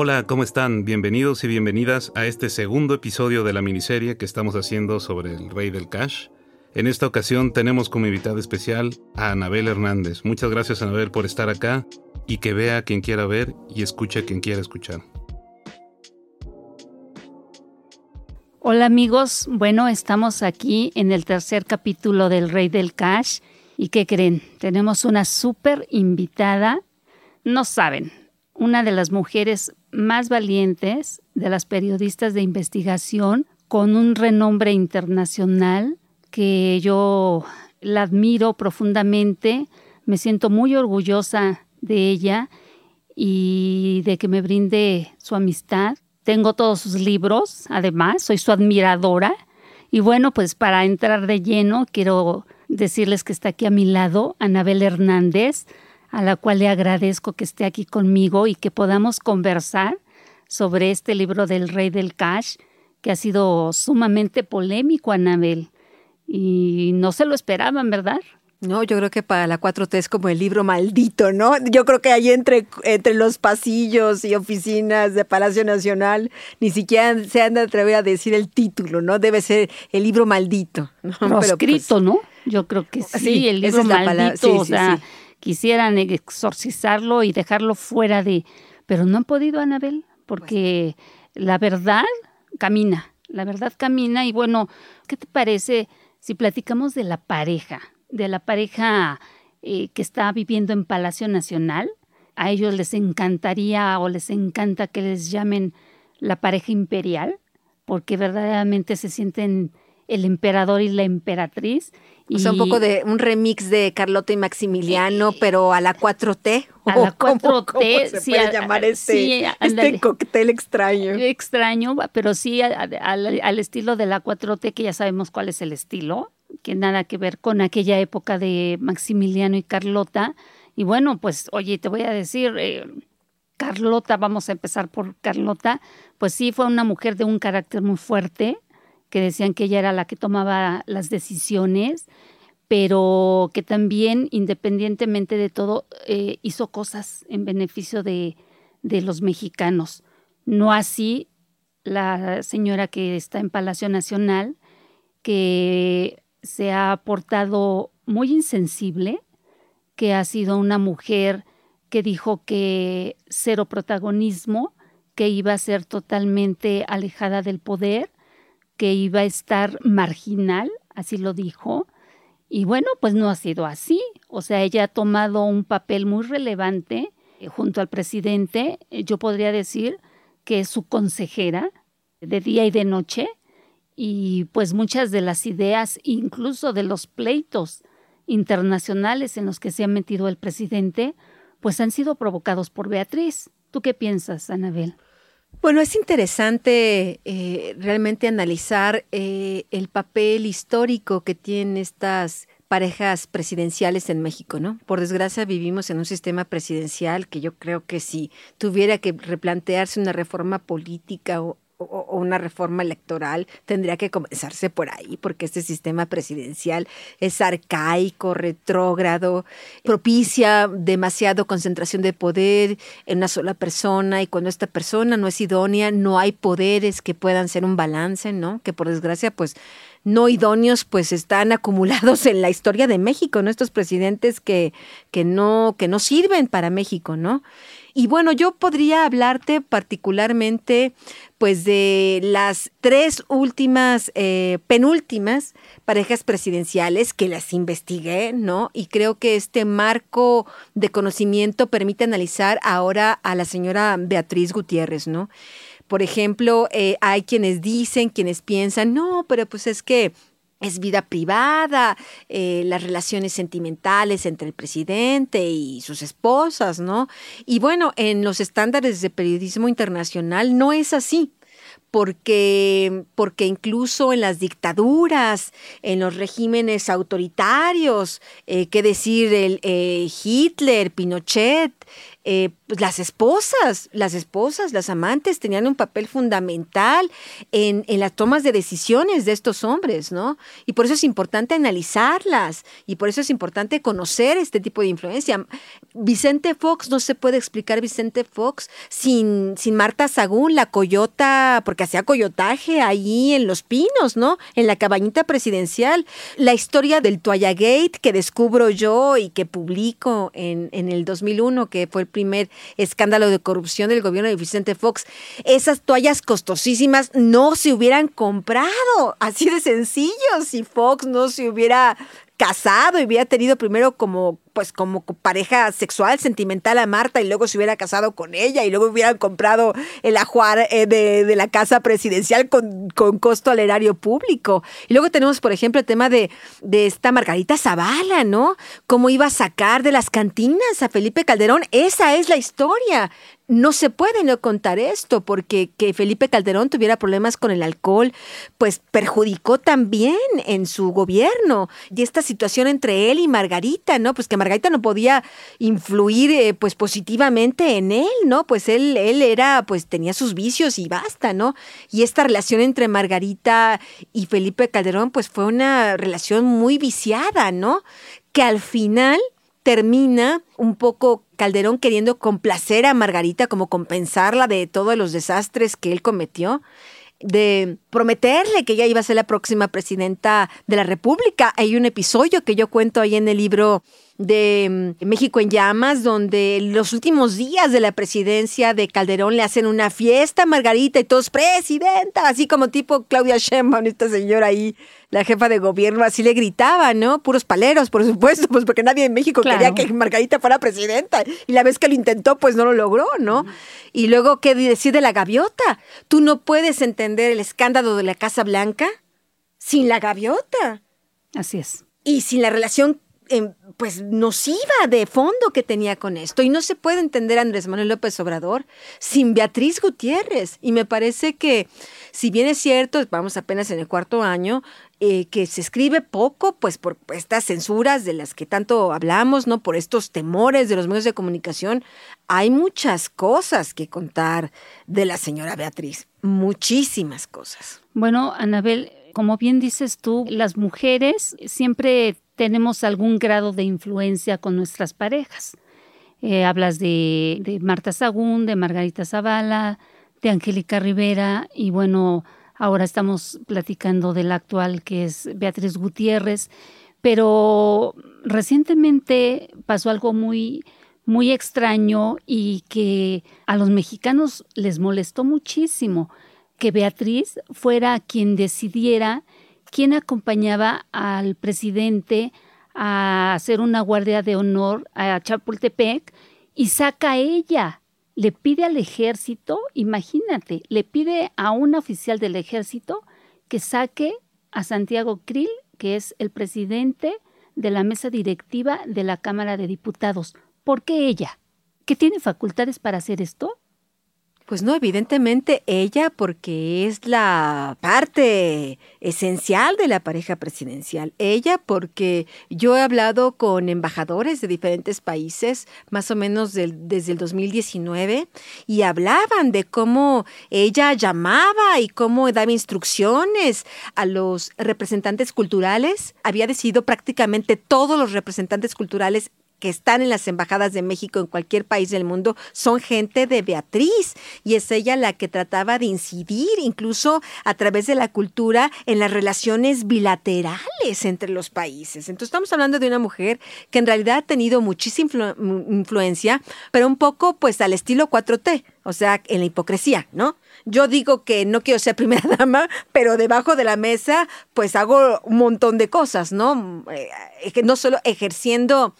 Hola, ¿cómo están? Bienvenidos y bienvenidas a este segundo episodio de la miniserie que estamos haciendo sobre el Rey del Cash. En esta ocasión tenemos como invitada especial a Anabel Hernández. Muchas gracias Anabel por estar acá y que vea a quien quiera ver y escuche a quien quiera escuchar. Hola amigos, bueno, estamos aquí en el tercer capítulo del Rey del Cash y ¿qué creen? Tenemos una súper invitada, no saben, una de las mujeres más valientes de las periodistas de investigación con un renombre internacional que yo la admiro profundamente, me siento muy orgullosa de ella y de que me brinde su amistad. Tengo todos sus libros, además, soy su admiradora. Y bueno, pues para entrar de lleno, quiero decirles que está aquí a mi lado Anabel Hernández, a la cual le agradezco que esté aquí conmigo y que podamos conversar sobre este libro del Rey del Cash, que ha sido sumamente polémico, Anabel. Y no se lo esperaban, ¿verdad? No, yo creo que para la 4T es como el libro maldito, ¿no? Yo creo que ahí entre, entre los pasillos y oficinas de Palacio Nacional ni siquiera se han de atrever a decir el título, ¿no? Debe ser el libro maldito. ¿no? Proscrito, pues, ¿no? Yo creo que sí, el libro maldito, o sea, quisieran exorcizarlo y dejarlo fuera de... Pero no han podido, Anabel, porque la verdad camina, la verdad camina y bueno, ¿qué te parece si platicamos de la pareja? de la pareja eh, que está viviendo en Palacio Nacional. A ellos les encantaría o les encanta que les llamen la pareja imperial, porque verdaderamente se sienten el emperador y la emperatriz. O sea, un poco de un remix de Carlota y Maximiliano, pero a la 4T. A la 4T. se sí, puede llamar este, este cóctel extraño? Extraño, pero sí al estilo de la 4T, que ya sabemos cuál es el estilo que nada que ver con aquella época de Maximiliano y Carlota. Y bueno, pues oye, te voy a decir, eh, Carlota, vamos a empezar por Carlota, pues sí fue una mujer de un carácter muy fuerte, que decían que ella era la que tomaba las decisiones, pero que también, independientemente de todo, eh, hizo cosas en beneficio de, de los mexicanos. No así la señora que está en Palacio Nacional, que se ha portado muy insensible, que ha sido una mujer que dijo que cero protagonismo, que iba a ser totalmente alejada del poder, que iba a estar marginal, así lo dijo. Y bueno, pues no ha sido así. O sea, ella ha tomado un papel muy relevante eh, junto al presidente. Yo podría decir que es su consejera de día y de noche y pues muchas de las ideas, incluso de los pleitos internacionales en los que se ha metido el presidente, pues han sido provocados por Beatriz. ¿Tú qué piensas, Anabel? Bueno, es interesante eh, realmente analizar eh, el papel histórico que tienen estas parejas presidenciales en México, ¿no? Por desgracia vivimos en un sistema presidencial que yo creo que si tuviera que replantearse una reforma política o o una reforma electoral tendría que comenzarse por ahí, porque este sistema presidencial es arcaico, retrógrado, propicia demasiado concentración de poder en una sola persona y cuando esta persona no es idónea, no hay poderes que puedan ser un balance, ¿no? Que por desgracia, pues no idóneos pues están acumulados en la historia de México, ¿no? Estos presidentes que, que, no, que no sirven para México, ¿no? Y bueno, yo podría hablarte particularmente pues de las tres últimas, eh, penúltimas parejas presidenciales que las investigué, ¿no? Y creo que este marco de conocimiento permite analizar ahora a la señora Beatriz Gutiérrez, ¿no? Por ejemplo, eh, hay quienes dicen, quienes piensan, no, pero pues es que es vida privada, eh, las relaciones sentimentales entre el presidente y sus esposas, ¿no? Y bueno, en los estándares de periodismo internacional no es así porque, porque incluso en las dictaduras, en los regímenes autoritarios, eh, qué decir, el, eh, Hitler, Pinochet, pues, las esposas, las esposas, las amantes tenían un papel fundamental en, en, las tomas de decisiones de estos hombres, ¿no? Y por eso es importante analizarlas y por eso es importante conocer este tipo de influencia. Vicente Fox, no se puede explicar Vicente Fox sin, sin Marta Sagún, la coyota, porque hacía coyotaje ahí en Los Pinos, ¿no? En la cabañita presidencial. La historia del Toalla Gate que descubro yo y que publico en, en el 2001, que fue el primer escándalo de corrupción del gobierno de Vicente Fox, esas toallas costosísimas no se hubieran comprado. Así de sencillo, si Fox no se hubiera casado y hubiera tenido primero como pues como pareja sexual, sentimental a Marta y luego se hubiera casado con ella y luego hubieran comprado el ajuar eh, de, la casa presidencial con, con, costo al erario público. Y luego tenemos, por ejemplo, el tema de, de esta Margarita Zavala, ¿no? Cómo iba a sacar de las cantinas a Felipe Calderón. Esa es la historia no se puede no contar esto, porque que Felipe Calderón tuviera problemas con el alcohol, pues perjudicó también en su gobierno. Y esta situación entre él y Margarita, ¿no? Pues que Margarita no podía influir eh, pues positivamente en él, ¿no? Pues él, él era, pues tenía sus vicios y basta, ¿no? Y esta relación entre Margarita y Felipe Calderón, pues fue una relación muy viciada, ¿no? Que al final termina un poco Calderón queriendo complacer a Margarita, como compensarla de todos los desastres que él cometió de prometerle que ella iba a ser la próxima presidenta de la República. Hay un episodio que yo cuento ahí en el libro de mm, México en Llamas, donde los últimos días de la presidencia de Calderón le hacen una fiesta a Margarita y todos, presidenta, así como tipo Claudia Sheinbaum, esta señora ahí, la jefa de gobierno, así le gritaba, ¿no? Puros paleros, por supuesto, pues porque nadie en México quería que Margarita fuera presidenta. Y la vez que lo intentó, pues no lo logró, ¿no? Y luego, ¿qué decir de la gaviota? Tú no puedes entender el escándalo de la Casa Blanca sin la gaviota. Así es. Y sin la relación Em, pues nociva de fondo que tenía con esto. Y no se puede entender Andrés Manuel López Obrador sin Beatriz Gutiérrez. Y me parece que, si bien es cierto, vamos apenas en el cuarto año, eh, que se escribe poco, pues por estas censuras de las que tanto hablamos, ¿no? Por estos temores de los medios de comunicación, hay muchas cosas que contar de la señora Beatriz. Muchísimas cosas. Bueno, Anabel, como bien dices tú, las mujeres siempre tenemos algún grado de influencia con nuestras parejas. Eh, hablas de, Marta Sagún, de Margarita Zavala, de Angélica Rivera y bueno, ahora estamos platicando de la actual que es Beatriz Gutiérrez, pero recientemente pasó algo muy muy extraño y que a los mexicanos les molestó muchísimo que Beatriz fuera quien decidiera quién acompañaba al presidente a hacer una guardia de honor a Chapultepec y saca a ella. Le pide al ejército, imagínate, le pide a un oficial del ejército que saque a Santiago Krill, que es el presidente de la mesa directiva de la Cámara de Diputados. ¿Por qué ella? ¿Que tiene facultades para hacer esto? Pues no, evidentemente ella, porque es la parte esencial de la pareja presidencial. Ella, porque yo he hablado con embajadores de diferentes países, más o menos desde el 2019, y hablaban de cómo ella llamaba y cómo daba instrucciones a los representantes culturales. Había decidido prácticamente todos los representantes culturales que están en las embajadas de México en cualquier país del mundo son gente de Beatriz y es ella la que trataba de incidir incluso a través de la cultura en las relaciones bilaterales entre los países. Entonces estamos hablando de una mujer que en realidad ha tenido muchísima influencia, pero un poco pues al estilo 4T, o sea, en la hipocresía, ¿no? Yo digo que no quiero ser primera dama, pero debajo de la mesa pues hago un montón de cosas, ¿no? Eh, no solo ejerciendo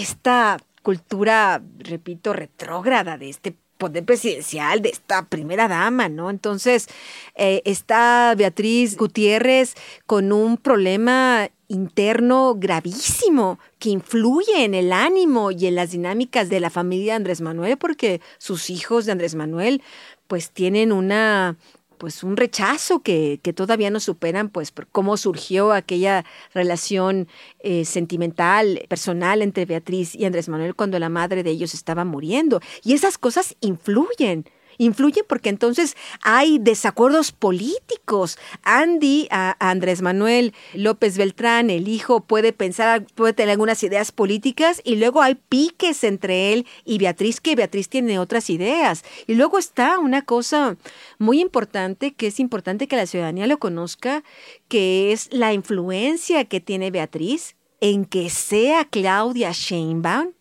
esta cultura, repito, retrógrada de este poder presidencial de esta primera dama, ¿no? Entonces, eh, está Beatriz Gutiérrez con un problema interno gravísimo que influye en el ánimo y en las dinámicas de la familia de Andrés Manuel, porque sus hijos de Andrés Manuel pues tienen una pues un rechazo que, que, todavía no superan, pues por cómo surgió aquella relación eh, sentimental, personal entre Beatriz y Andrés Manuel cuando la madre de ellos estaba muriendo. Y esas cosas influyen influye porque entonces hay desacuerdos políticos. Andy, Andrés Manuel López Beltrán, el hijo, puede pensar, puede tener algunas ideas políticas y luego hay piques entre él y Beatriz, que Beatriz tiene otras ideas. Y luego está una cosa muy importante, que es importante que la ciudadanía lo conozca, que es la influencia que tiene Beatriz en que sea Claudia Sheinbaum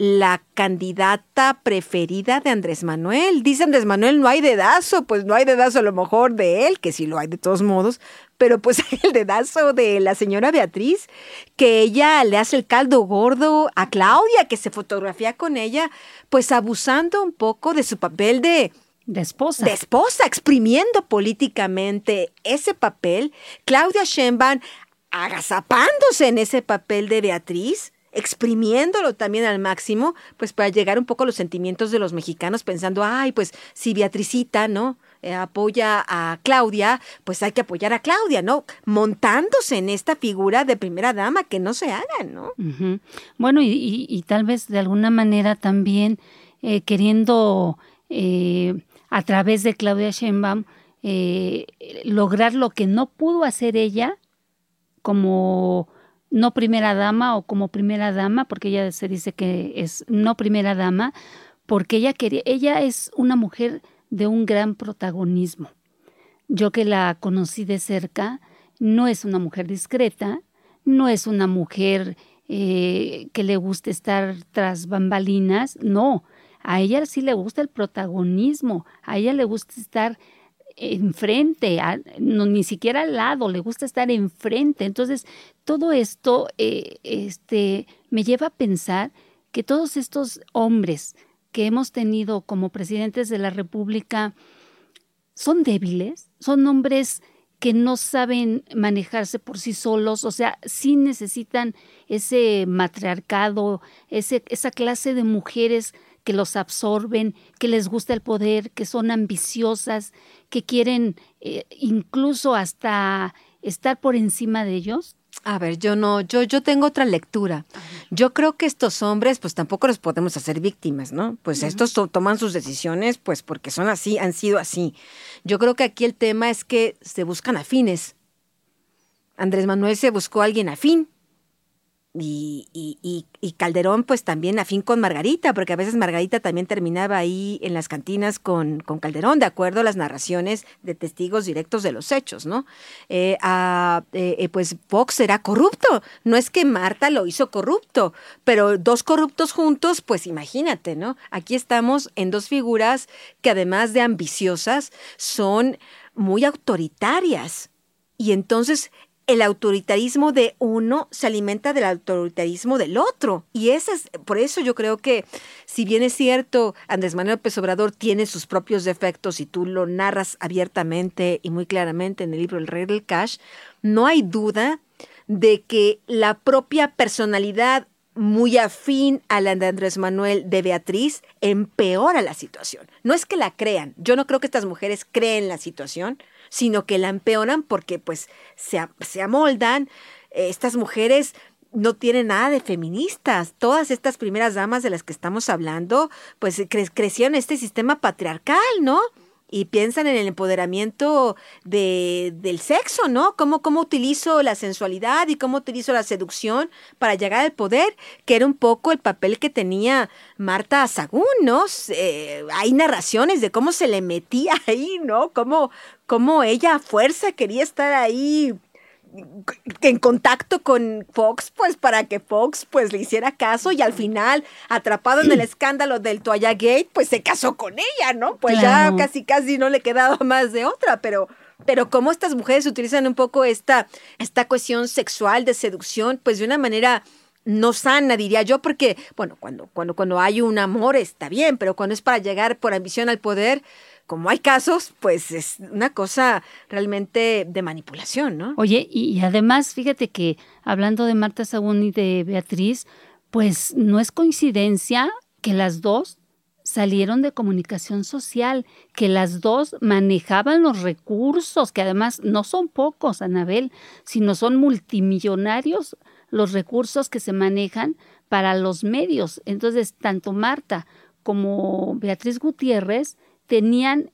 la candidata preferida de Andrés Manuel. Dice Andrés Manuel, no hay dedazo, pues no hay dedazo a lo mejor de él, que sí lo hay de todos modos, pero pues el dedazo de la señora Beatriz, que ella le hace el caldo gordo a Claudia, que se fotografía con ella, pues abusando un poco de su papel de... De esposa. De esposa, exprimiendo políticamente ese papel. Claudia Sheinbaum agazapándose en ese papel de Beatriz exprimiéndolo también al máximo, pues para llegar un poco a los sentimientos de los mexicanos, pensando, ay, pues si Beatricita, ¿no? Eh, apoya a Claudia, pues hay que apoyar a Claudia, ¿no? Montándose en esta figura de primera dama, que no se haga, ¿no? Bueno, y, tal vez de alguna manera también eh, queriendo eh, a través de Claudia Sheinbaum lograr lo que no pudo hacer ella como no primera dama o como primera dama, porque ella se dice que es no primera dama, porque ella quería, ella es una mujer de un gran protagonismo. Yo que la conocí de cerca, no es una mujer discreta, no es una mujer eh, que le guste estar tras bambalinas, no, a ella sí le gusta el protagonismo, a ella le gusta estar enfrente, no, ni siquiera al lado, le gusta estar enfrente. Entonces, todo esto eh, este, me lleva a pensar que todos estos hombres que hemos tenido como presidentes de la República son débiles, son hombres que no saben manejarse por sí solos, o sea, sí necesitan ese matriarcado, ese, esa clase de mujeres que los absorben, que les gusta el poder, que son ambiciosas, que quieren eh, incluso hasta estar por encima de ellos? A ver, yo no, yo, yo tengo otra lectura. Yo creo que estos hombres, pues tampoco los podemos hacer víctimas, ¿no? Pues estos toman sus decisiones, pues porque son así, han sido así. Yo creo que aquí el tema es que se buscan afines. Andrés Manuel se buscó a alguien afín, y, y, y, Calderón, pues también afín con Margarita, porque a veces Margarita también terminaba ahí en las cantinas con, con Calderón, de acuerdo a las narraciones de testigos directos de los hechos, ¿no? Eh, eh, eh, pues Fox era corrupto, no es que Marta lo hizo corrupto, pero dos corruptos juntos, pues imagínate, ¿no? Aquí estamos en dos figuras que además de ambiciosas, son muy autoritarias. Y entonces el autoritarismo de uno se alimenta del autoritarismo del otro. Y es, por eso yo creo que, si bien es cierto, Andrés Manuel López Obrador tiene sus propios defectos y tú lo narras abiertamente y muy claramente en el libro El Rey del Cash, no hay duda de que la propia personalidad muy afín a la de Andrés Manuel de Beatriz empeora la situación. No es que la crean, yo no creo que estas mujeres creen la situación, sino que la empeoran porque pues se, se amoldan. Estas mujeres no tienen nada de feministas. Todas estas primeras damas de las que estamos hablando, pues crecieron en este sistema patriarcal, ¿no? Y piensan en el empoderamiento de, del sexo, ¿no? Cómo, cómo utilizo la sensualidad y cómo utilizo la seducción para llegar al poder, que era un poco el papel que tenía Marta Sagún, ¿no? Eh, hay narraciones de cómo se le metía ahí, ¿no? Cómo, cómo ella a fuerza quería estar ahí en contacto con Fox, pues para que Fox pues le hiciera caso y al final, atrapado en el escándalo del Toalla Gate, pues se casó con ella, ¿no? Pues ya casi casi no le quedaba más de otra, pero pero cómo estas mujeres utilizan un poco esta esta cuestión sexual de seducción pues de una manera no sana, diría yo, porque, bueno, cuando, cuando, cuando hay un amor está bien, pero cuando es para llegar por ambición al poder, como hay casos, pues es una cosa realmente de manipulación, ¿no? Oye, y, además, fíjate que hablando de Marta Sagún y de Beatriz, pues no es coincidencia que las dos salieron de comunicación social, que las dos manejaban los recursos, que además no son pocos, Anabel, sino son multimillonarios los recursos que se manejan para los medios. Entonces, tanto Marta como Beatriz Gutiérrez tenían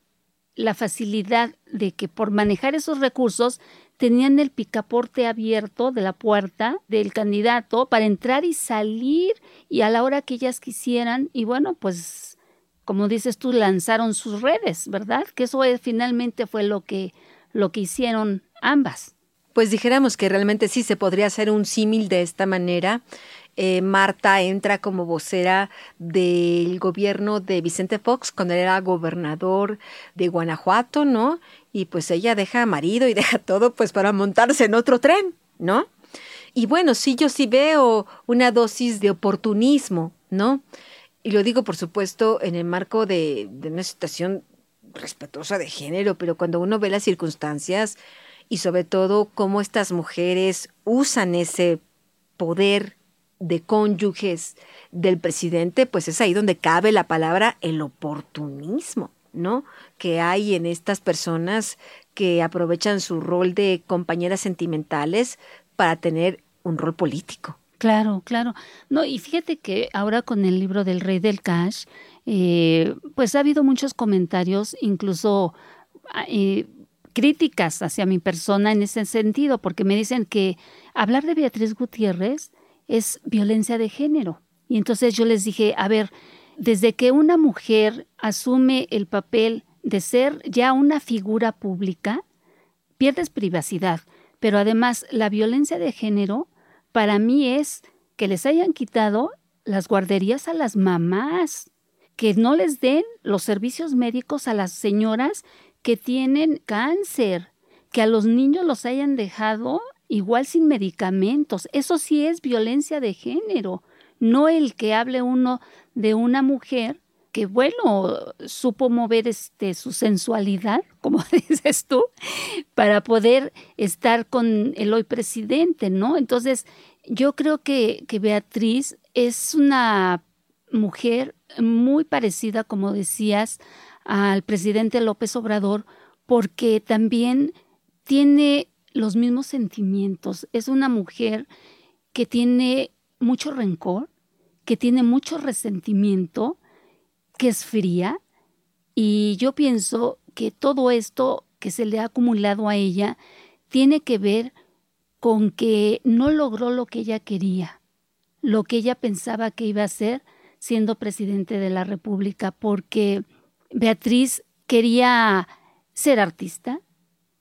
la facilidad de que por manejar esos recursos tenían el picaporte abierto de la puerta del candidato para entrar y salir y a la hora que ellas quisieran y bueno, pues como dices tú lanzaron sus redes, ¿verdad? Que eso finalmente fue lo que lo que hicieron ambas pues dijéramos que realmente sí se podría hacer un símil de esta manera. Eh, Marta entra como vocera del gobierno de Vicente Fox cuando era gobernador de Guanajuato, ¿no? Y pues ella deja a marido y deja todo pues para montarse en otro tren, ¿no? Y bueno, sí, yo sí veo una dosis de oportunismo, ¿no? Y lo digo, por supuesto, en el marco de, de una situación respetuosa de género, pero cuando uno ve las circunstancias, y sobre todo cómo estas mujeres usan ese poder de cónyuges del presidente, pues es ahí donde cabe la palabra el oportunismo, ¿no? Que hay en estas personas que aprovechan su rol de compañeras sentimentales para tener un rol político. Claro, claro. No, y fíjate que ahora con el libro del Rey del Cash, eh, pues ha habido muchos comentarios, incluso ah, eh, críticas hacia mi persona en ese sentido, porque me dicen que hablar de Beatriz Gutiérrez es violencia de género. Y entonces yo les dije, a ver, desde que una mujer asume el papel de ser ya una figura pública, pierdes privacidad. Pero además, la violencia de género para mí es que les hayan quitado las guarderías a las mamás, que no les den los servicios médicos a las señoras que tienen cáncer, que a los niños los hayan dejado igual sin medicamentos. Eso sí es violencia de género, no el que hable uno de una mujer que bueno, supo mover este su sensualidad, como dices tú, para poder estar con el hoy presidente, ¿no? Entonces, yo creo que, que Beatriz es una mujer muy parecida, como decías, al presidente López Obrador porque también tiene los mismos sentimientos. Es una mujer que tiene mucho rencor, que tiene mucho resentimiento, que es fría. Y yo pienso que todo esto que se le ha acumulado a ella tiene que ver con que no logró lo que ella quería, lo que ella pensaba que iba a hacer siendo presidente de la República, porque Beatriz quería ser artista,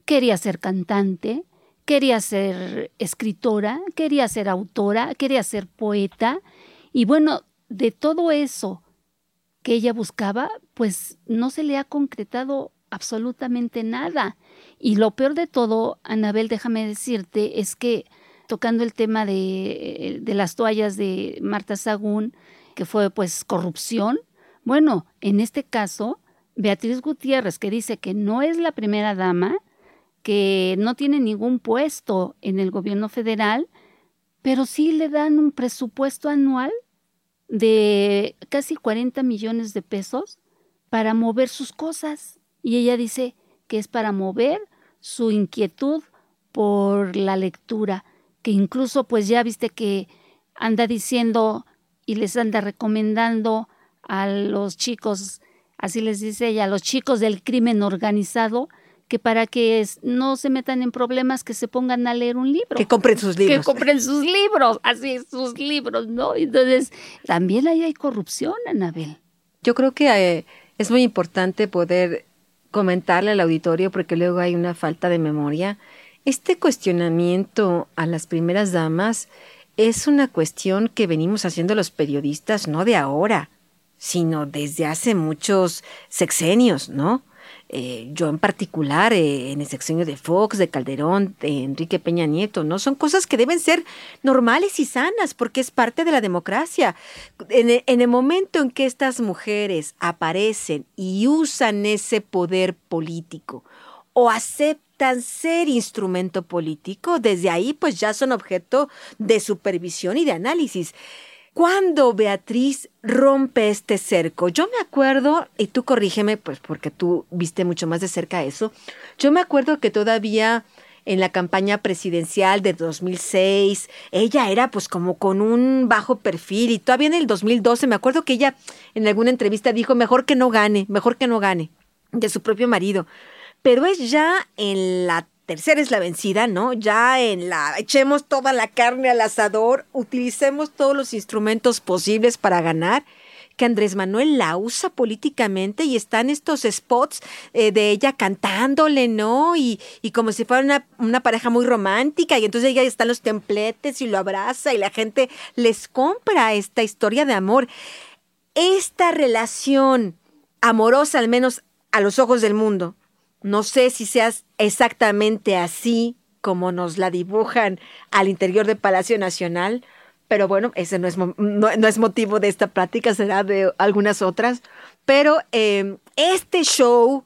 quería ser cantante, quería ser escritora, quería ser autora, quería ser poeta. Y bueno, de todo eso que ella buscaba, pues no se le ha concretado absolutamente nada. Y lo peor de todo, Anabel, déjame decirte, es que tocando el tema de, las toallas de Marta Sagún, que fue pues corrupción, bueno, en este caso, Beatriz Gutiérrez, que dice que no es la primera dama, que no tiene ningún puesto en el gobierno federal, pero sí le dan un presupuesto anual de casi 40 millones de pesos para mover sus cosas. Y ella dice que es para mover su inquietud por la lectura, que incluso pues ya viste que anda diciendo y les anda recomendando a los chicos así les dice ella, a los chicos del crimen organizado, que para que no se metan en problemas, que se pongan a leer un libro. Que compren sus libros. Que compren sus libros, así, sus libros, ¿no? Entonces, también ahí hay corrupción, Anabel. Yo creo que eh, es muy importante poder comentarle al auditorio, porque luego hay una falta de memoria. Este cuestionamiento a las primeras damas es una cuestión que venimos haciendo los periodistas no de ahora, sino desde hace muchos sexenios, ¿no? Eh, yo en particular, eh, en el sexenio de Fox, de Calderón, de Enrique Peña Nieto, ¿no? Son cosas que deben ser normales y sanas porque es parte de la democracia. En, e, en el momento en que estas mujeres aparecen y usan ese poder político o aceptan ser instrumento político, desde ahí pues ya son objeto de supervisión y de análisis. ¿Cuándo Beatriz rompe este cerco? Yo me acuerdo, y tú corrígeme, pues porque tú viste mucho más de cerca eso, yo me acuerdo que todavía en la campaña presidencial de 2006, ella era pues como con un bajo perfil y todavía en el 2012 me acuerdo que ella en alguna entrevista dijo mejor que no gane, mejor que no gane de su propio marido. Pero es ya en la tercera es la vencida, ¿no? Ya en la echemos toda la carne al asador, utilicemos todos los instrumentos posibles para ganar que Andrés Manuel la usa políticamente y están estos spots eh, de ella cantándole, ¿no? Y, y como si fuera una, una, pareja muy romántica y entonces ella está en los templetes y lo abraza y la gente les compra esta historia de amor. Esta relación amorosa, al menos a los ojos del mundo, no sé si seas exactamente así como nos la dibujan al interior del Palacio Nacional, pero bueno, ese no es, no, es motivo de esta plática, será de algunas otras. Pero em, este show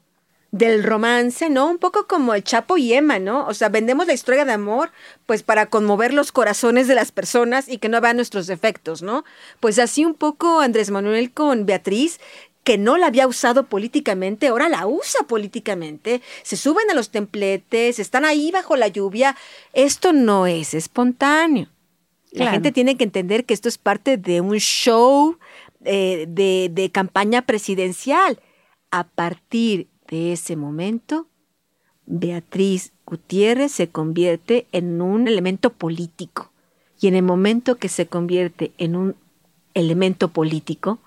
del romance, ¿no? Un poco como el Chapo y Emma, ¿no? O sea, vendemos la historia de amor, pues para conmover los corazones de las personas y que no vean nuestros defectos, ¿no? Pues así un poco Andrés Manuel con Beatriz, que no la había usado políticamente, ahora la usa políticamente, se suben a los templetes, están ahí bajo la lluvia. Esto no es espontáneo. La gente tiene que entender que esto es parte de un show eh, de, de campaña presidencial. A partir de ese momento, Beatriz Gutiérrez se convierte en un elemento político. Y en el momento que se convierte en un elemento político,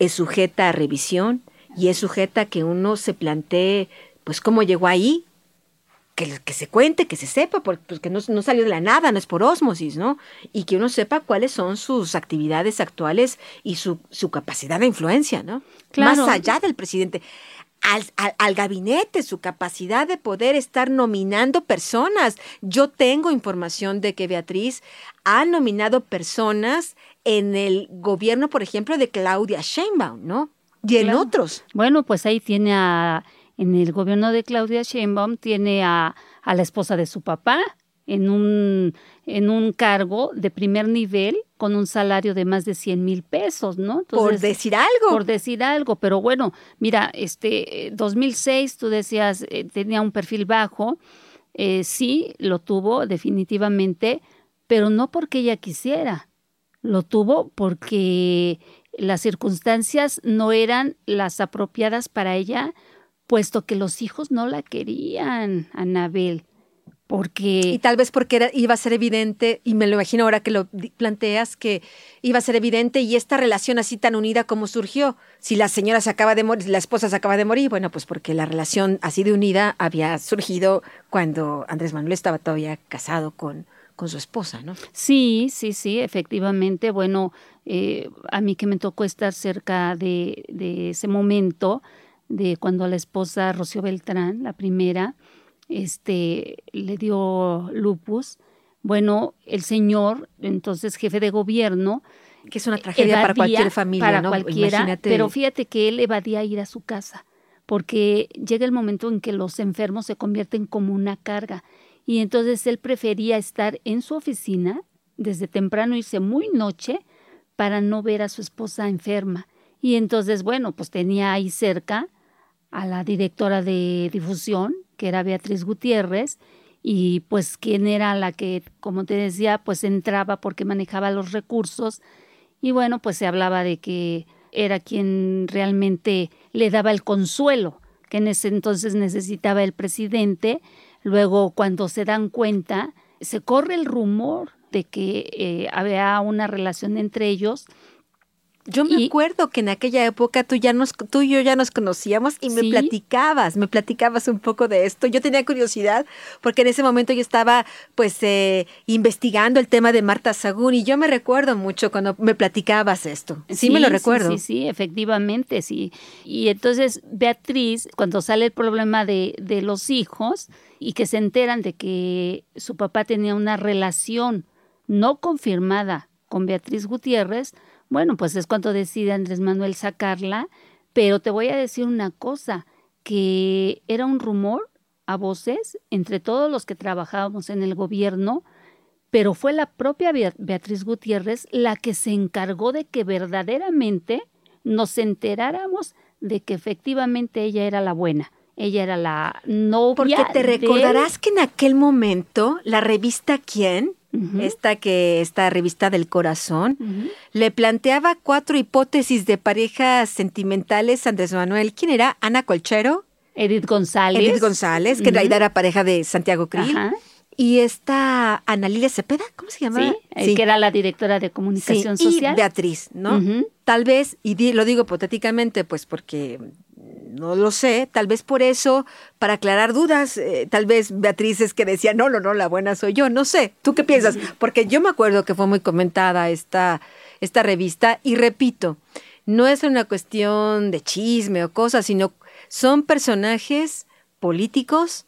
es sujeta a revisión y es sujeta a que uno se plantee, pues, cómo llegó ahí, que, que se cuente, que se sepa, porque pues, no, salió de la nada, no es por ósmosis, ¿no? Y que uno sepa cuáles son sus actividades actuales y su, su capacidad de influencia, ¿no? Más allá del presidente. Al, al, al, gabinete, su capacidad de poder estar nominando personas. Yo tengo información de que Beatriz ha nominado personas en el gobierno, por ejemplo, de Claudia Sheinbaum, ¿no? Y en otros. Bueno, pues ahí tiene a, en el gobierno de Claudia Sheinbaum, tiene a, a la esposa de su papá en un, en un cargo de primer nivel con un salario de más de 100 mil pesos, ¿no? por decir algo. Por decir algo, pero bueno, mira, este 2006 tú decías eh, tenía un perfil bajo, eh, sí, lo tuvo definitivamente, pero no porque ella quisiera, lo tuvo porque las circunstancias no eran las apropiadas para ella, puesto que los hijos no la querían, Anabel. Porque... Y tal vez porque iba a ser evidente, y me lo imagino ahora que lo planteas, que iba a ser evidente y esta relación así tan unida como surgió. Si la señora se acaba de morir, la esposa se acaba de morir, bueno, pues porque la relación así de unida había surgido cuando Andrés Manuel estaba todavía casado con, con su esposa, ¿no? Sí, sí, sí, efectivamente. Bueno, eh, a mí que me tocó estar cerca de, de, ese momento, de cuando la esposa Rocío Beltrán, la primera, este, le dio lupus. Bueno, el señor, entonces jefe de gobierno, que es una tragedia para cualquier familia, para ¿no? cualquiera, pero fíjate que él evadía ir a su casa, porque llega el momento en que los enfermos se convierten como una carga y entonces él prefería estar en su oficina desde temprano, irse muy noche para no ver a su esposa enferma. Y entonces, bueno, pues tenía ahí cerca a la directora de difusión, que era Beatriz Gutiérrez, y pues quién era la que, como te decía, pues entraba porque manejaba los recursos. Y bueno, pues se hablaba de que era quien realmente le daba el consuelo que en ese entonces necesitaba el presidente Luego, cuando se dan cuenta, se corre el rumor de que eh, había una relación entre ellos Yo me acuerdo que en aquella época tú, ya nos, tú y yo ya nos conocíamos y me platicabas, me platicabas un poco de esto. Yo tenía curiosidad porque en ese momento yo estaba pues eh, investigando el tema de Marta Sagún y yo me recuerdo mucho cuando me platicabas esto. Sí, me lo recuerdo. Sí, sí, efectivamente, sí. Y entonces Beatriz, cuando sale el problema de, de los hijos y que se enteran de que su papá tenía una relación no confirmada con Beatriz Gutiérrez, bueno, pues es cuando decide Andrés Manuel sacarla, pero te voy a decir una cosa, que era un rumor a voces entre todos los que trabajábamos en el gobierno, pero fue la propia Beatriz Gutiérrez la que se encargó de que verdaderamente nos enteráramos de que efectivamente ella era la buena. Ella era la novia. Porque te recordarás que en aquel momento la revista Quién esta que esta revista del corazón, le planteaba cuatro hipótesis de parejas sentimentales Andrés Manuel. ¿Quién era? Ana Colchero. Edith González. Edith González, que en realidad era pareja de Santiago Krill. Y esta Ana Lilia Cepeda, ¿cómo se llama? Eh, sí, que era la directora de comunicación social. Y Beatriz, ¿no? Tal vez, y lo digo hipotéticamente, pues porque no lo sé, tal vez por eso, para aclarar dudas, eh, tal vez Beatriz es que decía, no, no, no, la buena soy yo, no sé, ¿tú qué piensas? Porque yo me acuerdo que fue muy comentada esta, esta revista y repito, no es una cuestión de chisme o cosas, sino son personajes políticos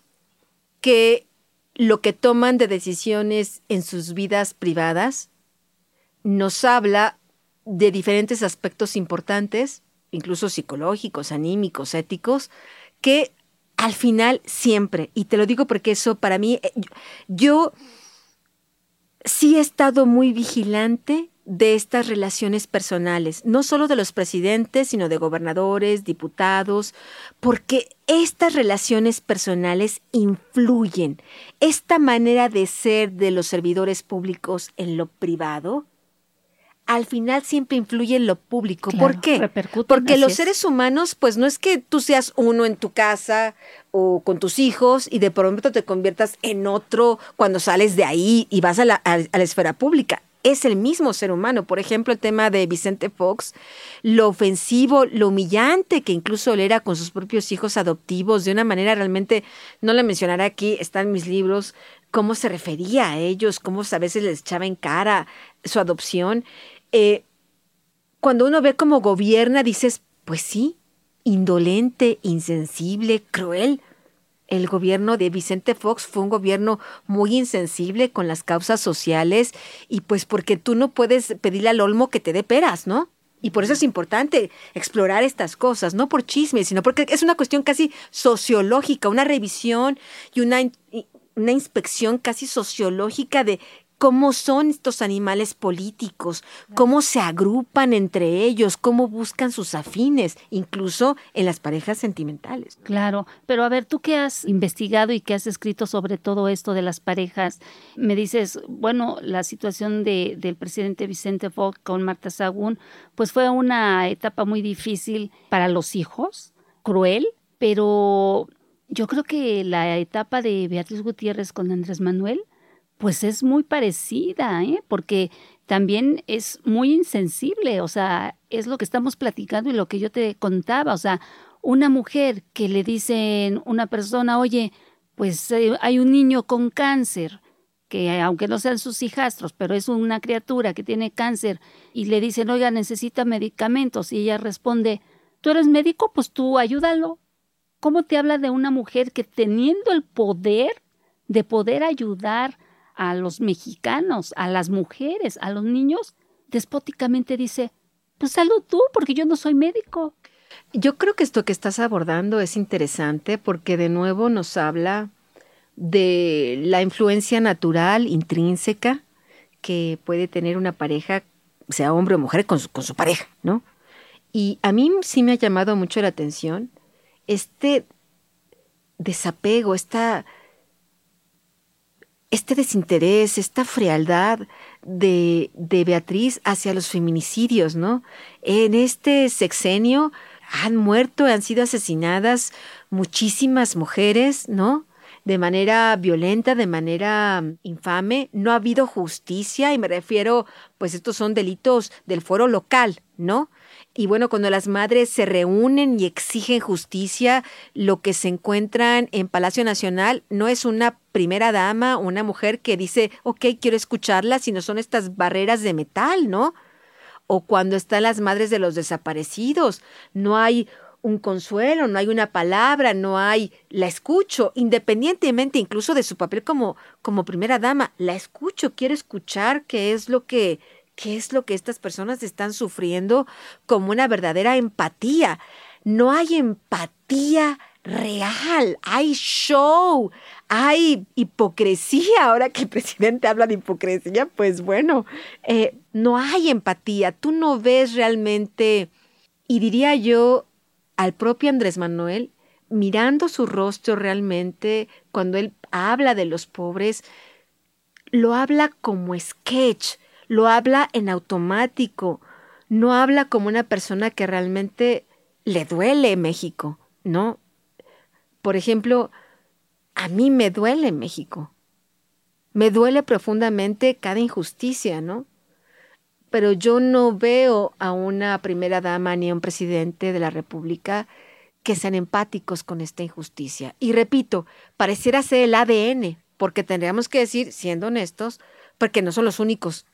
que lo que toman de decisiones en sus vidas privadas nos habla de diferentes aspectos importantes incluso psicológicos, anímicos, éticos, que al final siempre, y te lo digo porque eso para mí, eh, yo sí he estado muy vigilante de estas relaciones personales, no solo de los presidentes, sino de gobernadores, diputados, porque estas relaciones personales influyen. Esta manera de ser de los servidores públicos en lo privado al final siempre influye en lo público. ¿Por qué? Porque los seres humanos, pues no es que tú seas uno en tu casa o con tus hijos y de pronto te conviertas en otro cuando sales de ahí y vas a la, esfera pública. Es el mismo ser humano. Por ejemplo, el tema de Vicente Fox, lo ofensivo, lo humillante que incluso él era con sus propios hijos adoptivos, de una manera realmente, no le mencionaré aquí, está en mis libros, cómo se refería a ellos, cómo a veces les echaba en cara su adopción. Eh, cuando uno ve cómo gobierna, dices, pues sí, indolente, insensible, cruel. El gobierno de Vicente Fox fue un gobierno muy insensible con las causas sociales y pues porque tú no puedes pedirle al olmo que te dé peras, ¿no? Y por eso es importante explorar estas cosas, no por chisme, sino porque es una cuestión casi sociológica, una revisión y una inspección casi sociológica de cómo son estos animales políticos, cómo se agrupan entre ellos, cómo buscan sus afines, incluso en las parejas sentimentales. Claro, pero a ver, tú que has investigado y que has escrito sobre todo esto de las parejas, me dices, bueno, la situación de, del presidente Vicente Fox con Marta Sagún, pues fue una etapa muy difícil para los hijos, cruel, pero yo creo que la etapa de Beatriz Gutiérrez con Andrés Manuel, pues es muy parecida, ¿eh? porque también es muy insensible, o sea, es lo que estamos platicando y lo que yo te contaba, o sea, una mujer que le dicen una persona, oye, pues eh, hay un niño con cáncer, que aunque no sean sus hijastros, pero es una criatura que tiene cáncer y le dicen, oiga, necesita medicamentos y ella responde, tú eres médico, pues tú ayúdalo. ¿Cómo te habla de una mujer que teniendo el poder de poder ayudar a los mexicanos, a las mujeres, a los niños, despóticamente dice, pues salud tú, porque yo no soy médico. Yo creo que esto que estás abordando es interesante porque de nuevo nos habla de la influencia natural, intrínseca, que puede tener una pareja, sea hombre o mujer, con su, con su pareja, ¿no? Y a mí sí me ha llamado mucho la atención este desapego, esta este desinterés, esta frialdad de, de, Beatriz hacia los feminicidios, ¿no? En este sexenio han muerto, han sido asesinadas muchísimas mujeres, ¿no? de manera violenta, de manera infame. No ha habido justicia y me refiero, pues estos son delitos del foro local, ¿no? Y bueno, cuando las madres se reúnen y exigen justicia, lo que se encuentran en Palacio Nacional no es una primera dama, una mujer que dice, ok, quiero escucharla, sino son estas barreras de metal, ¿no? O cuando están las madres de los desaparecidos, no hay un consuelo, no hay una palabra, no hay, la escucho, independientemente incluso de su papel como, como primera dama, la escucho, quiero escuchar qué es lo que qué es lo que estas personas están sufriendo como una verdadera empatía. No hay empatía real, hay show, hay hipocresía. Ahora que el presidente habla de hipocresía, pues bueno, eh, no hay empatía. Tú no ves realmente, y diría yo, al propio Andrés Manuel, mirando su rostro realmente, cuando él habla de los pobres, lo habla como sketch, lo habla en automático, no habla como una persona que realmente le duele México, ¿no? Por ejemplo, a mí me duele México. Me duele profundamente cada injusticia, ¿no? Pero yo no veo a una primera dama ni a un presidente de la República que sean empáticos con esta injusticia. Y repito, pareciera ser el ADN, porque tendríamos que decir, siendo honestos, porque no son los únicos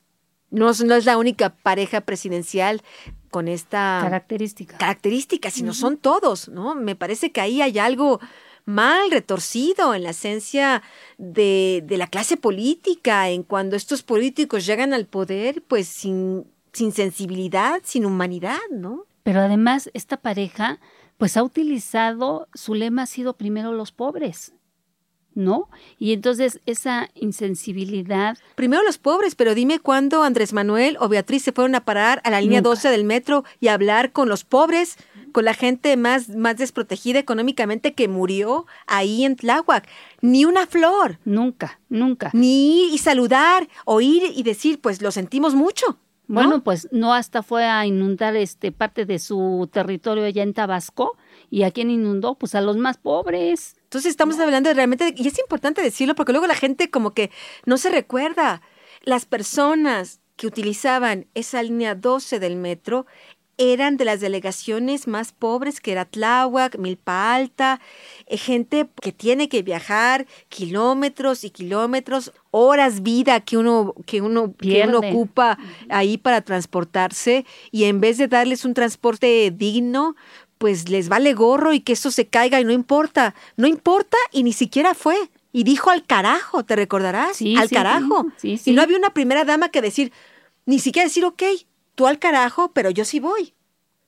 no, no es la única pareja presidencial con esta característica, característica sino son todos, ¿no? Me parece que ahí hay algo mal retorcido en la esencia de, de la clase política, en cuando estos políticos llegan al poder, pues sin, sin sensibilidad, sin humanidad, ¿no? Pero además, esta pareja, pues ha utilizado, su lema ha sido primero los pobres. ¿No? Y entonces esa insensibilidad. Primero los pobres, pero dime cuándo Andrés Manuel o Beatriz se fueron a parar a la línea 12 del metro y a hablar con los pobres, con la gente más, más desprotegida económicamente que murió ahí en Tláhuac. Ni una flor. Nunca, nunca. Ni y saludar, oír y decir, pues lo sentimos mucho. Bueno, pues no hasta fue a inundar este parte de su territorio allá en Tabasco y a quién inundó, pues a los más pobres. Entonces estamos hablando de realmente, y es importante decirlo porque luego la gente como que no se recuerda. Las personas que utilizaban esa línea 12 del metro eran de las delegaciones más pobres que era Tláhuac, Milpa Alta, eh, gente que tiene que viajar kilómetros y kilómetros, horas vida que uno, que uno, que uno ocupa ahí para transportarse y en vez de darles un transporte digno, pues les vale gorro y que eso se caiga y no importa, no importa y ni siquiera fue. Y dijo al carajo, ¿te recordarás? Sí, al carajo. Sí, y no había una primera dama que decir, ni siquiera decir, ok, tú al carajo, pero yo sí voy.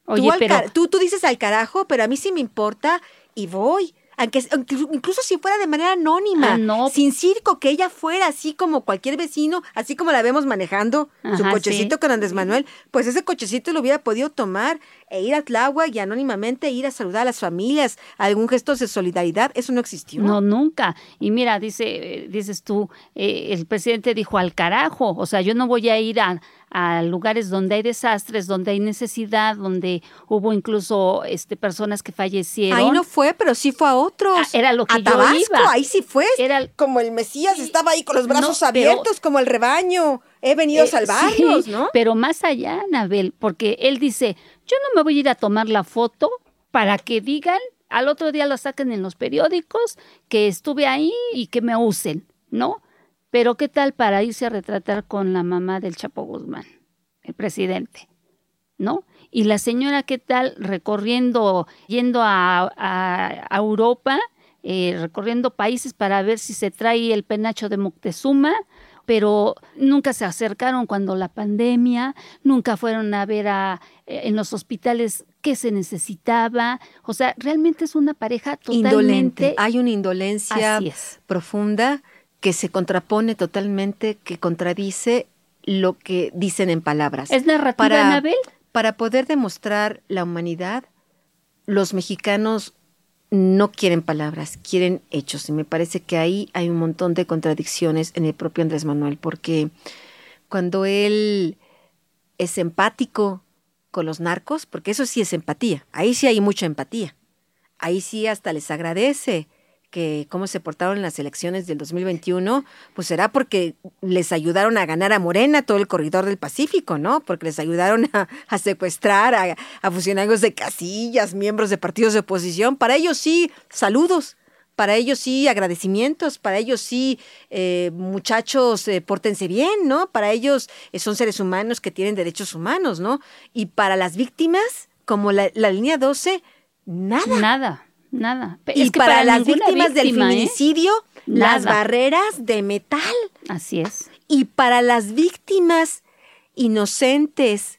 Oye, tú, pero... tú, tú dices al carajo, pero a mí sí me importa y voy aunque, incluso si fuera de manera anónima, ah, sin circo, que ella fuera así como cualquier vecino, así como la vemos manejando su cochecito con Andrés Manuel, pues ese cochecito lo hubiera podido tomar e ir a Tláhuac y anónimamente ir a saludar a las familias, algún gesto de solidaridad, eso no existió. No, nunca. Y mira, dice, dices tú, eh, el presidente dijo al carajo, o sea, yo no voy a ir a, a lugares donde hay desastres, donde hay necesidad, donde hubo incluso este, personas que fallecieron. Ahí no fue, pero sí fue a otros. Ah, era lo que a Tabasco, ahí sí fue. Era como el Mesías estaba ahí con los brazos abiertos, como el rebaño. He venido a eh, salvarlos, ¿no? Pero más allá, Anabel, porque él dice, yo no me voy a ir a tomar la foto para que digan, al otro día la saquen en los periódicos, que estuve ahí y que me usen, ¿no? Pero ¿qué tal para irse a retratar con la mamá del Chapo Guzmán, el presidente? ¿No? Y la señora, ¿qué tal recorriendo, yendo a, Europa, eh, recorriendo países para ver si se trae el penacho de Moctezuma? pero nunca se acercaron cuando la pandemia, nunca fueron a ver a, eh, en los hospitales qué se necesitaba. O sea, realmente es una pareja totalmente... Indolente. Hay una indolencia profunda que se contrapone totalmente, que contradice lo que dicen en palabras. ¿Es narrativa, para, Anabel? Para poder demostrar la humanidad, los mexicanos no quieren palabras, quieren hechos. Y me parece que ahí hay un montón de contradicciones en el propio Andrés Manuel, porque cuando él es empático con los narcos, porque eso sí es empatía, ahí sí hay mucha empatía, ahí sí hasta les agradece que cómo se portaron en las elecciones del 2021, pues será porque les ayudaron a ganar a Morena todo el corredor del Pacífico, ¿no? Porque les ayudaron a, secuestrar a, funcionarios de casillas, miembros de partidos de oposición. Para ellos sí, saludos. Para ellos sí, agradecimientos, para ellos sí, eh, muchachos, eh, pórtense bien, ¿no? Para ellos eh, son seres humanos que tienen derechos humanos, ¿no? Y para las víctimas, como la línea 12, nada. Nada. Nada. y para, las víctimas del ¿eh? feminicidio, las barreras de metal. Así es. Y para las víctimas inocentes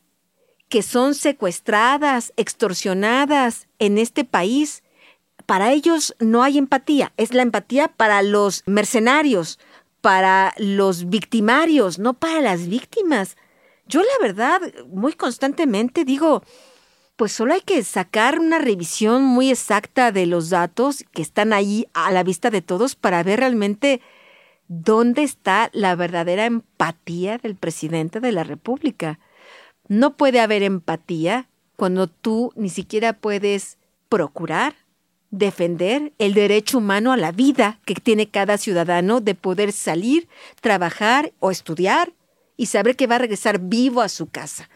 que son secuestradas, extorsionadas en este país, para ellos no hay empatía. Es la empatía para los mercenarios, para los victimarios, no para las víctimas. Yo la verdad, muy constantemente digo, pues solo hay que sacar una revisión muy exacta de los datos que están ahí a la vista de todos para ver realmente dónde está la verdadera empatía del presidente de la República. No puede haber empatía cuando tú ni siquiera puedes procurar defender el derecho humano a la vida que tiene cada ciudadano de poder salir, trabajar o estudiar y saber que va a regresar vivo a su casa.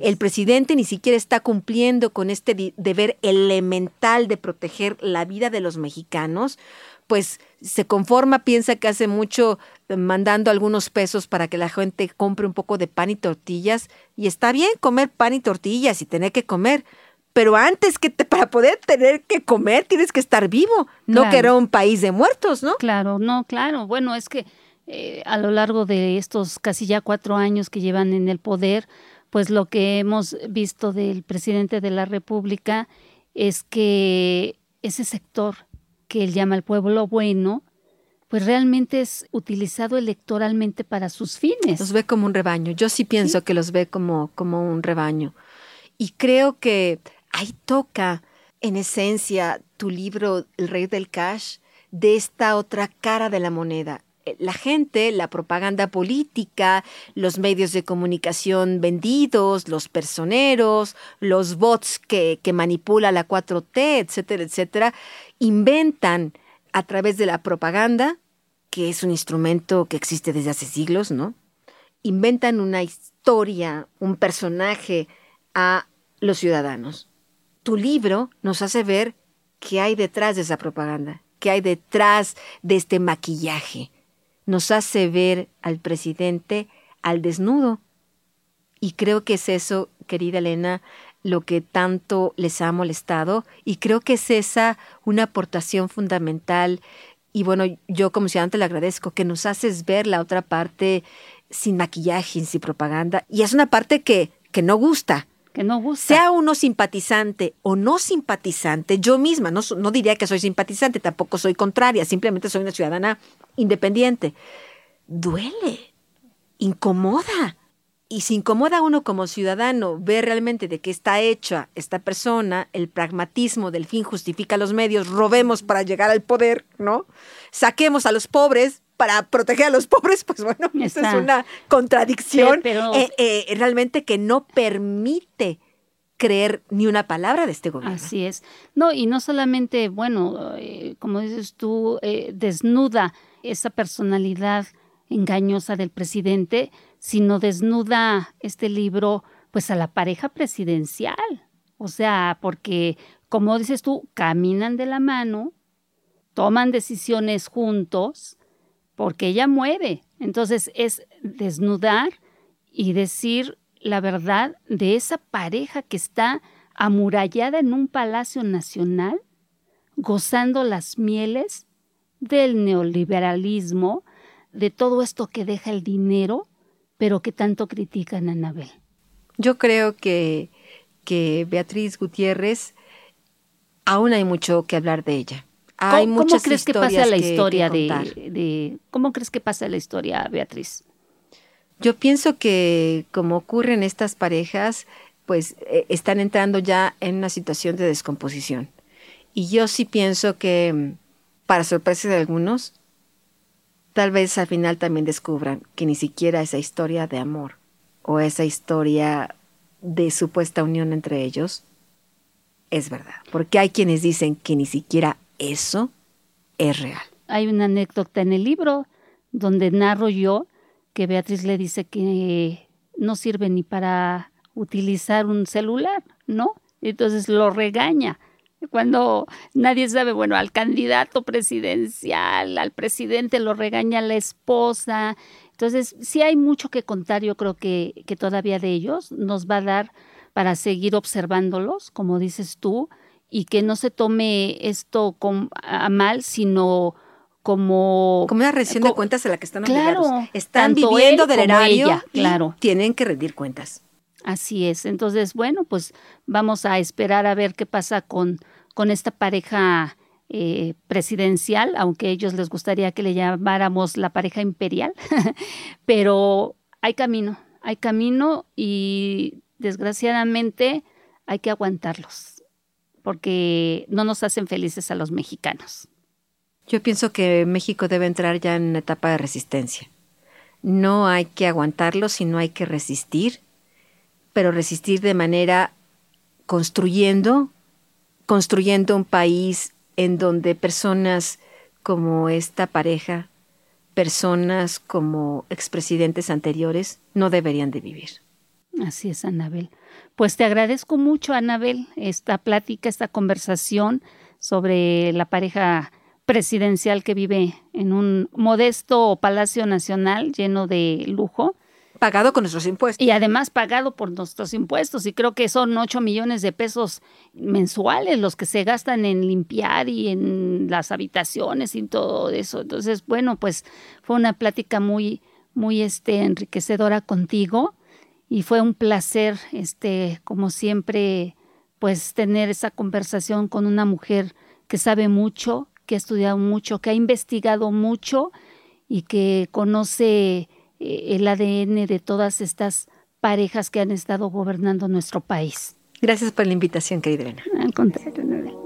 El presidente ni siquiera está cumpliendo con este deber elemental de proteger la vida de los mexicanos, pues se conforma, piensa que hace mucho eh, mandando algunos pesos para que la gente compre un poco de pan y tortillas, y está bien comer pan y tortillas y tener que comer, pero antes que para poder tener que comer tienes que estar vivo, no que era un país de muertos, ¿no? Claro, no, claro. Bueno, es que eh, a lo largo de estos casi ya cuatro años que llevan en el poder, pues lo que hemos visto del presidente de la República es que ese sector que él llama el pueblo bueno, pues realmente es utilizado electoralmente para sus fines. Los ve como un rebaño. Yo sí pienso que los ve como, como un rebaño. Y creo que ahí toca, en esencia, tu libro El Rey del Cash, de esta otra cara de la moneda, la gente, la propaganda política, los medios de comunicación vendidos, los personeros, los bots que, que manipula la 4T, etcétera, etcétera, inventan a través de la propaganda, que es un instrumento que existe desde hace siglos, ¿no? Inventan una historia, un personaje a los ciudadanos. Tu libro nos hace ver qué hay detrás de esa propaganda, qué hay detrás de este maquillaje nos hace ver al presidente al desnudo. Y creo que es eso, querida Elena, lo que tanto les ha molestado. Y creo que es esa una aportación fundamental. Y bueno, yo como ciudadano te le agradezco que nos haces ver la otra parte sin maquillaje, sin propaganda. Y es una parte que, que no gusta, que no gusta. Sea uno simpatizante o no simpatizante, yo misma no, diría que soy simpatizante, tampoco soy contraria, simplemente soy una ciudadana independiente. Duele, incomoda. Y si incomoda a uno como ciudadano ver realmente de qué está hecha esta persona, el pragmatismo del fin justifica los medios, robemos para llegar al poder, ¿no? Saquemos a los pobres, para proteger a los pobres, pues bueno, es una contradicción eh, eh, realmente que no permite creer ni una palabra de este gobierno. Así es. No, y no solamente, bueno, eh, como dices tú, desnuda esa personalidad engañosa del presidente, sino desnuda este libro pues a la pareja presidencial. O sea, porque como dices tú, caminan de la mano, toman decisiones juntos, porque ella muere. Entonces es desnudar y decir la verdad de esa pareja que está amurallada en un palacio nacional, gozando las mieles del neoliberalismo, de todo esto que deja el dinero, pero que tanto critican a Anabel. Yo creo que, que Beatriz Gutiérrez, aún hay mucho que hablar de ella. Hay ¿Cómo, muchas crees que pasa la historia de, cómo crees que pasa la historia, Beatriz? Yo pienso que como ocurre en estas parejas, pues eh, están entrando ya en una situación de descomposición. Y yo sí pienso que, mm, para sorpresa de algunos, tal vez al final también descubran que ni siquiera esa historia de amor o esa historia de supuesta unión entre ellos es verdad. Porque hay quienes dicen que ni siquiera eso es real. Hay una anécdota en el libro donde narro yo que Beatriz le dice que no sirve ni para utilizar un celular, ¿no? Entonces lo regaña. Cuando nadie sabe, bueno, al candidato presidencial, al presidente lo regaña la esposa. Entonces, sí hay mucho que contar, yo creo que, que todavía de ellos nos va a dar para seguir observándolos, como dices tú, y que no se tome esto con, a mal, sino como... Como una rendición de cuentas a la que están obligados. Claro, están viviendo del erario claro. tienen que rendir cuentas. Así es. Entonces, bueno, pues vamos a esperar a ver qué pasa con, con esta pareja eh, presidencial, aunque a ellos les gustaría que le llamáramos la pareja imperial, pero hay camino, hay camino y desgraciadamente hay que aguantarlos, porque no nos hacen felices a los mexicanos. Yo pienso que México debe entrar ya en una etapa de resistencia. No hay que aguantarlo, sino hay que resistir, pero resistir de manera construyendo, construyendo un país en donde personas como esta pareja, personas como expresidentes anteriores, no deberían de vivir. Así es, Anabel. Pues te agradezco mucho, Anabel, esta plática, esta conversación sobre la pareja presidencial que vive en un modesto Palacio Nacional lleno de lujo. Pagado con nuestros impuestos. Y además pagado por nuestros impuestos. Y creo que son 8 millones de pesos mensuales los que se gastan en limpiar y en las habitaciones y todo eso. Entonces, bueno, pues fue una plática muy, muy este, enriquecedora contigo. Y fue un placer, este, como siempre, pues tener esa conversación con una mujer que sabe mucho, que ha estudiado mucho, que ha investigado mucho y que conoce eh, el ADN de todas estas parejas que han estado gobernando nuestro país. Gracias por la invitación, querida Elena. Al contrario,